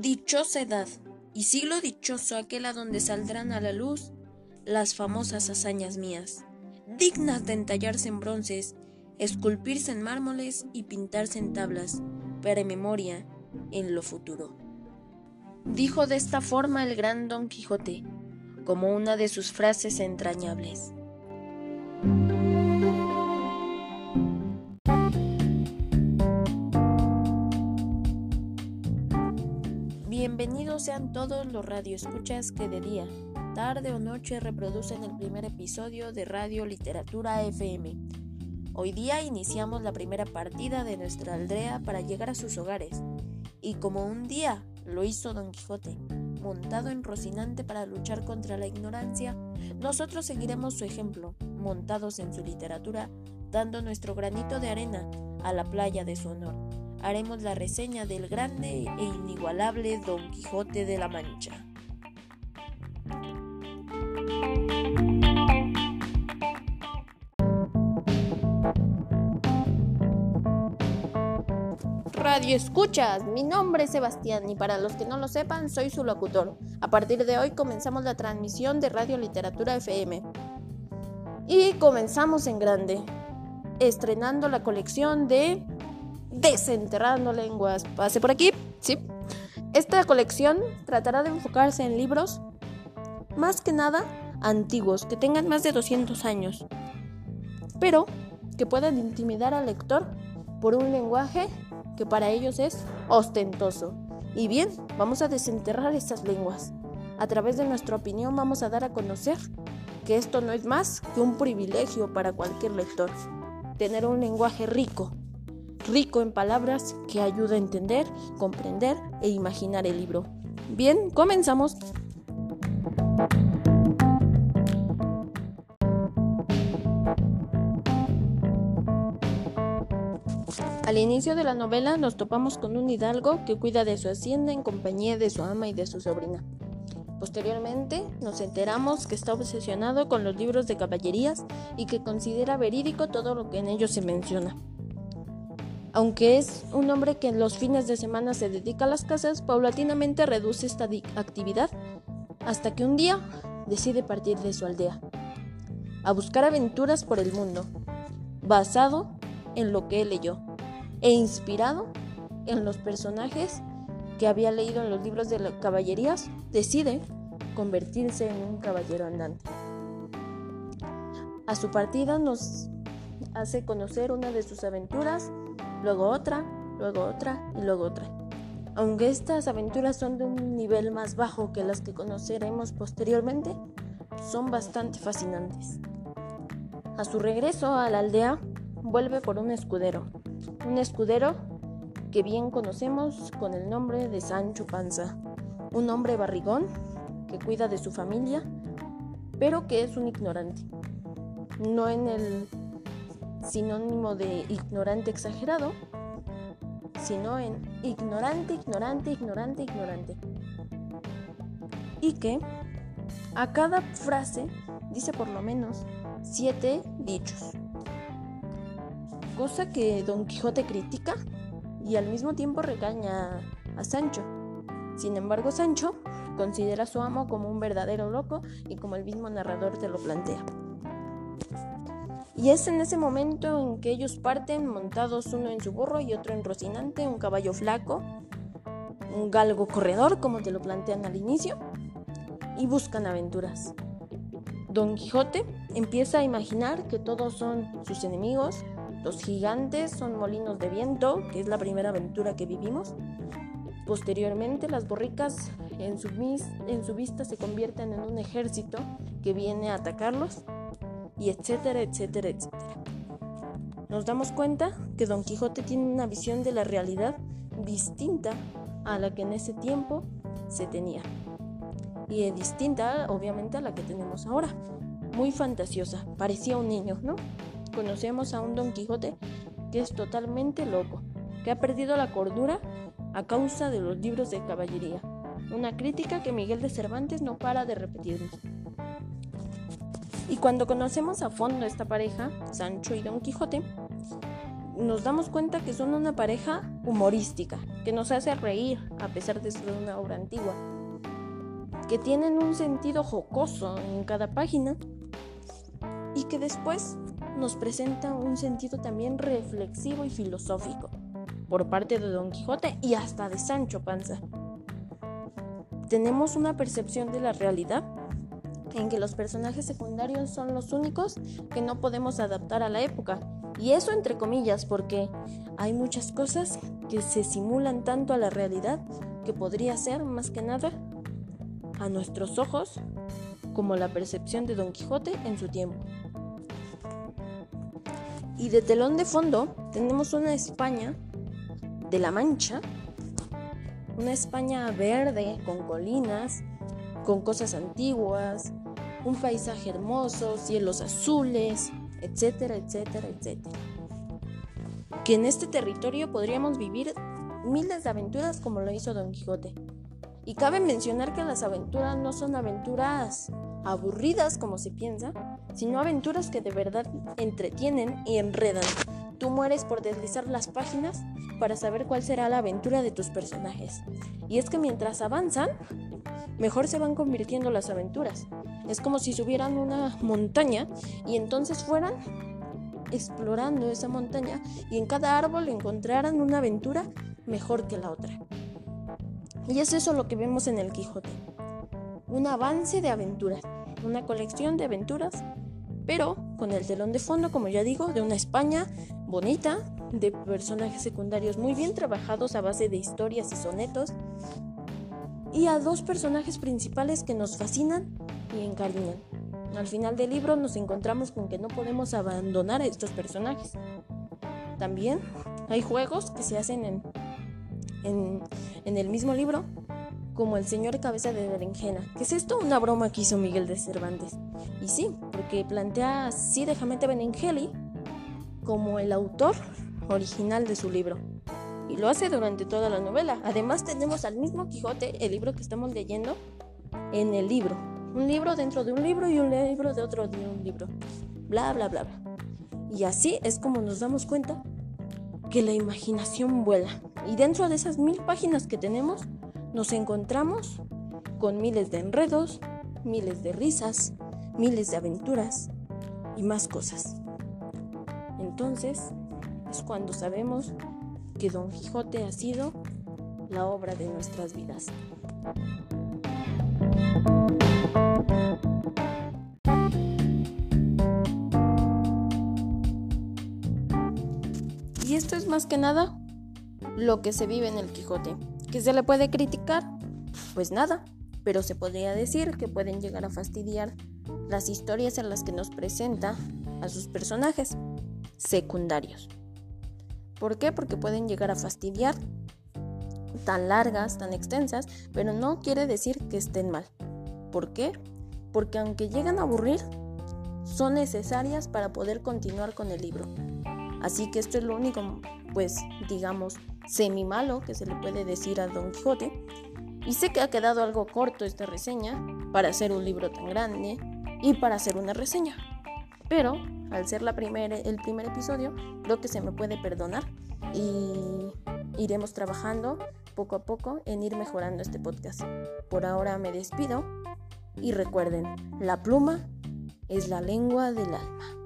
Dichosa edad y siglo dichoso aquel a donde saldrán a la luz las famosas hazañas mías, dignas de entallarse en bronces, esculpirse en mármoles y pintarse en tablas, para memoria en lo futuro. Dijo de esta forma el gran Don Quijote, como una de sus frases entrañables. Bienvenidos sean todos los radioescuchas que de día, tarde o noche reproducen el primer episodio de Radio Literatura FM. Hoy día iniciamos la primera partida de nuestra aldea para llegar a sus hogares, y como un día lo hizo Don Quijote, montado en Rocinante para luchar contra la ignorancia, nosotros seguiremos su ejemplo, montados en su literatura, dando nuestro granito de arena a la playa de su honor. Haremos la reseña del grande e inigualable Don Quijote de la Mancha. Radio Escuchas, mi nombre es Sebastián y para los que no lo sepan, soy su locutor. A partir de hoy comenzamos la transmisión de Radio Literatura FM. Y comenzamos en grande, estrenando la colección de Desenterrando Lenguas. Pase por aquí, sí. Esta colección tratará de enfocarse en libros, más que nada antiguos, que tengan más de 200 años, pero que puedan intimidar al lector por un lenguaje que para ellos es ostentoso. Y bien, vamos a desenterrar estas lenguas. A través de nuestra opinión vamos a dar a conocer que esto no es más que un privilegio para cualquier lector. Tener un lenguaje rico, rico en palabras que ayuda a entender, comprender e imaginar el libro. Bien, comenzamos. Al inicio de la novela nos topamos con un hidalgo que cuida de su hacienda en compañía de su ama y de su sobrina. Posteriormente nos enteramos que está obsesionado con los libros de caballerías y que considera verídico todo lo que en ellos se menciona. Aunque es un hombre que en los fines de semana se dedica a las casas, paulatinamente reduce esta actividad hasta que un día decide partir de su aldea a buscar aventuras por el mundo, basado en lo que él leyó e inspirado en los personajes que había leído en los libros de caballerías, decide convertirse en un caballero andante. A su partida nos hace conocer una de sus aventuras, luego otra, luego otra y luego otra. Aunque estas aventuras son de un nivel más bajo que las que conoceremos posteriormente, son bastante fascinantes. A su regreso a la aldea, vuelve por un escudero, un escudero que bien conocemos con el nombre de Sancho Panza, un hombre barrigón que cuida de su familia, pero que es un ignorante. No en el sinónimo de ignorante exagerado, sino en ignorante, ignorante, ignorante, ignorante. Y que a cada frase dice por lo menos siete dichos cosa que Don Quijote critica y al mismo tiempo regaña a Sancho. Sin embargo, Sancho considera a su amo como un verdadero loco y como el mismo narrador te lo plantea. Y es en ese momento en que ellos parten montados uno en su burro y otro en Rocinante, un caballo flaco, un galgo corredor, como te lo plantean al inicio, y buscan aventuras. Don Quijote empieza a imaginar que todos son sus enemigos, los gigantes son molinos de viento, que es la primera aventura que vivimos. Posteriormente, las borricas en su, en su vista se convierten en un ejército que viene a atacarlos, y etcétera, etcétera, etcétera. Nos damos cuenta que Don Quijote tiene una visión de la realidad distinta a la que en ese tiempo se tenía. Y es distinta, obviamente, a la que tenemos ahora. Muy fantasiosa, parecía un niño, ¿no? conocemos a un Don Quijote que es totalmente loco, que ha perdido la cordura a causa de los libros de caballería. Una crítica que Miguel de Cervantes no para de repetirnos. Y cuando conocemos a fondo esta pareja, Sancho y Don Quijote, nos damos cuenta que son una pareja humorística, que nos hace reír a pesar de ser una obra antigua, que tienen un sentido jocoso en cada página y que después nos presenta un sentido también reflexivo y filosófico por parte de Don Quijote y hasta de Sancho Panza. Tenemos una percepción de la realidad en que los personajes secundarios son los únicos que no podemos adaptar a la época. Y eso entre comillas porque hay muchas cosas que se simulan tanto a la realidad que podría ser más que nada a nuestros ojos como la percepción de Don Quijote en su tiempo. Y de telón de fondo tenemos una España de la Mancha, una España verde con colinas, con cosas antiguas, un paisaje hermoso, cielos azules, etcétera, etcétera, etcétera. Que en este territorio podríamos vivir miles de aventuras como lo hizo Don Quijote. Y cabe mencionar que las aventuras no son aventuras aburridas como se piensa, sino aventuras que de verdad entretienen y enredan. Tú mueres por deslizar las páginas para saber cuál será la aventura de tus personajes. Y es que mientras avanzan, mejor se van convirtiendo las aventuras. Es como si subieran una montaña y entonces fueran explorando esa montaña y en cada árbol encontraran una aventura mejor que la otra. Y es eso lo que vemos en el Quijote. Un avance de aventuras, una colección de aventuras, pero con el telón de fondo, como ya digo, de una España bonita, de personajes secundarios muy bien trabajados a base de historias y sonetos, y a dos personajes principales que nos fascinan y encariñan. Al final del libro nos encontramos con que no podemos abandonar a estos personajes. También hay juegos que se hacen en, en, en el mismo libro, como el señor cabeza de berenjena. ¿Qué es esto? Una broma que hizo Miguel de Cervantes. Y sí, porque plantea así de Jamete Benengeli como el autor original de su libro. Y lo hace durante toda la novela. Además tenemos al mismo Quijote, el libro que estamos leyendo, en el libro. Un libro dentro de un libro y un libro de otro de un libro. Bla, bla, bla, bla. Y así es como nos damos cuenta que la imaginación vuela. Y dentro de esas mil páginas que tenemos, nos encontramos con miles de enredos, miles de risas, miles de aventuras y más cosas. Entonces es cuando sabemos que Don Quijote ha sido la obra de nuestras vidas. Y esto es más que nada lo que se vive en el Quijote. ¿Qué se le puede criticar? Pues nada, pero se podría decir que pueden llegar a fastidiar las historias en las que nos presenta a sus personajes secundarios. ¿Por qué? Porque pueden llegar a fastidiar tan largas, tan extensas, pero no quiere decir que estén mal. ¿Por qué? Porque aunque llegan a aburrir, son necesarias para poder continuar con el libro. Así que esto es lo único, pues, digamos, semi malo que se le puede decir a Don Quijote. Y sé que ha quedado algo corto esta reseña para hacer un libro tan grande y para hacer una reseña. Pero al ser la el primer episodio, creo que se me puede perdonar y iremos trabajando poco a poco en ir mejorando este podcast. Por ahora me despido y recuerden, la pluma es la lengua del alma.